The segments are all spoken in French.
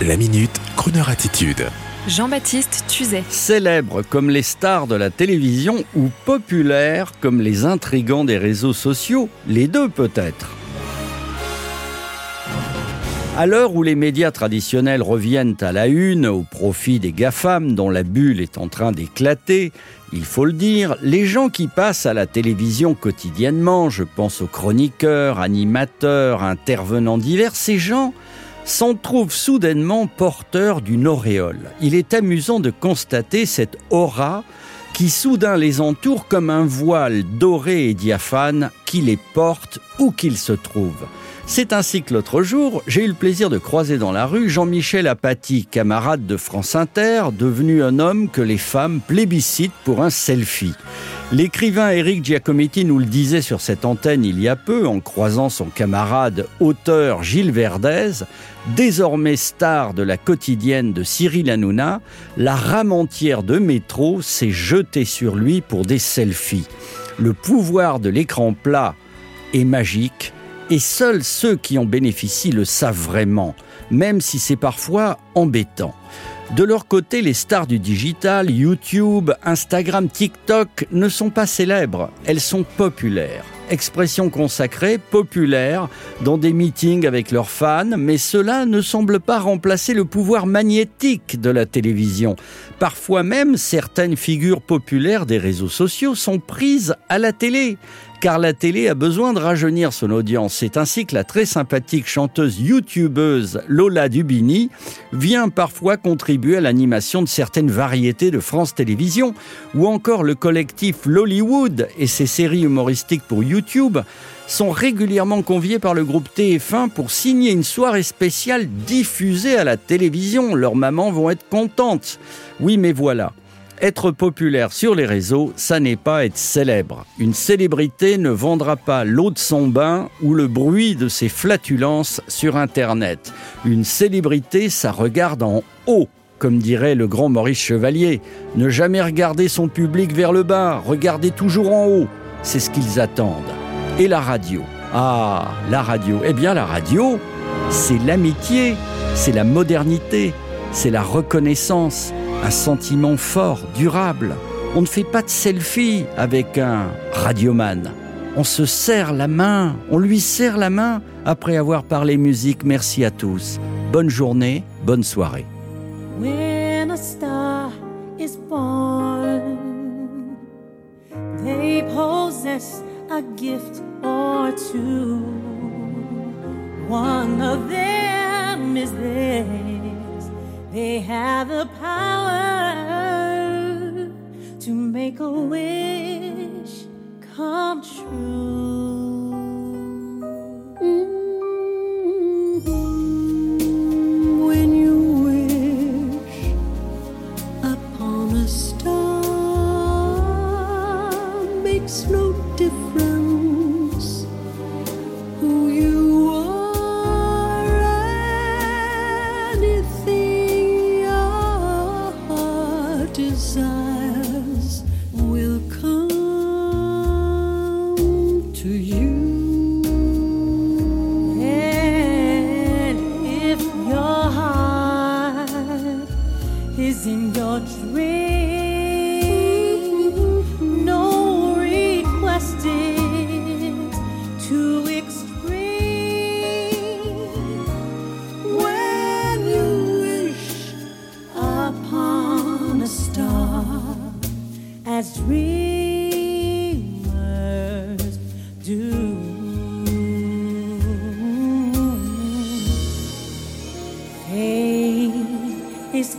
La minute, Kroneur attitude. Jean-Baptiste Tuzet. Célèbre comme les stars de la télévision ou populaire comme les intrigants des réseaux sociaux, les deux peut-être. À l'heure où les médias traditionnels reviennent à la une au profit des GAFAM dont la bulle est en train d'éclater, il faut le dire, les gens qui passent à la télévision quotidiennement, je pense aux chroniqueurs, animateurs, intervenants divers, ces gens s'en trouvent soudainement porteurs d'une auréole. Il est amusant de constater cette aura qui soudain les entoure comme un voile doré et diaphane qui les porte où qu'ils se trouvent. C'est ainsi que l'autre jour, j'ai eu le plaisir de croiser dans la rue Jean-Michel Apathy, camarade de France Inter, devenu un homme que les femmes plébiscitent pour un selfie. L'écrivain Éric Giacometti nous le disait sur cette antenne il y a peu en croisant son camarade auteur Gilles Verdez, désormais star de la quotidienne de Cyril Hanouna, la rame entière de métro s'est jetée sur lui pour des selfies. Le pouvoir de l'écran plat est magique et seuls ceux qui en bénéficient le savent vraiment, même si c'est parfois embêtant. De leur côté, les stars du digital, YouTube, Instagram, TikTok ne sont pas célèbres, elles sont populaires. Expression consacrée, populaire, dans des meetings avec leurs fans, mais cela ne semble pas remplacer le pouvoir magnétique de la télévision. Parfois même, certaines figures populaires des réseaux sociaux sont prises à la télé car la télé a besoin de rajeunir son audience. C'est ainsi que la très sympathique chanteuse youtubeuse Lola Dubini vient parfois contribuer à l'animation de certaines variétés de France Télévisions, ou encore le collectif Lollywood et ses séries humoristiques pour YouTube sont régulièrement conviés par le groupe TF1 pour signer une soirée spéciale diffusée à la télévision. Leurs mamans vont être contentes. Oui, mais voilà. Être populaire sur les réseaux, ça n'est pas être célèbre. Une célébrité ne vendra pas l'eau de son bain ou le bruit de ses flatulences sur Internet. Une célébrité, ça regarde en haut comme dirait le grand Maurice Chevalier. Ne jamais regarder son public vers le bas, regarder toujours en haut. C'est ce qu'ils attendent. Et la radio Ah, la radio. Eh bien, la radio, c'est l'amitié, c'est la modernité, c'est la reconnaissance, un sentiment fort, durable. On ne fait pas de selfie avec un radioman. On se serre la main, on lui serre la main après avoir parlé musique. Merci à tous. Bonne journée, bonne soirée. When a star is born, they possess a gift or two. One of them is theirs. They have the power to make a wish come true. When you wish upon a star, makes no difference desires will come to you. And if your heart is in your dream, as dreamers do. Fate is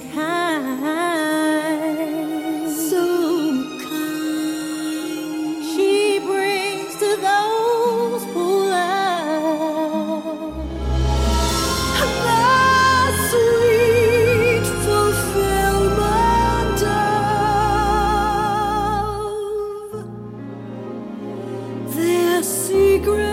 secret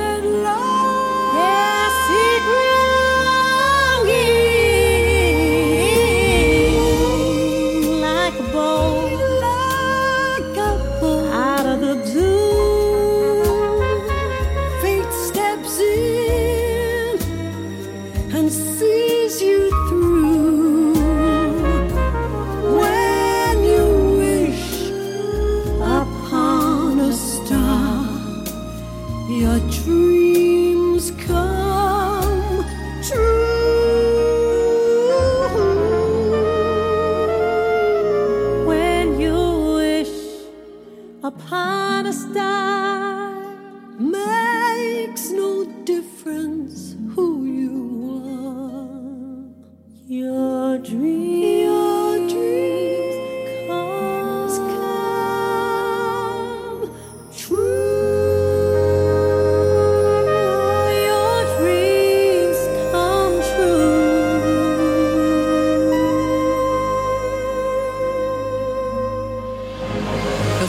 My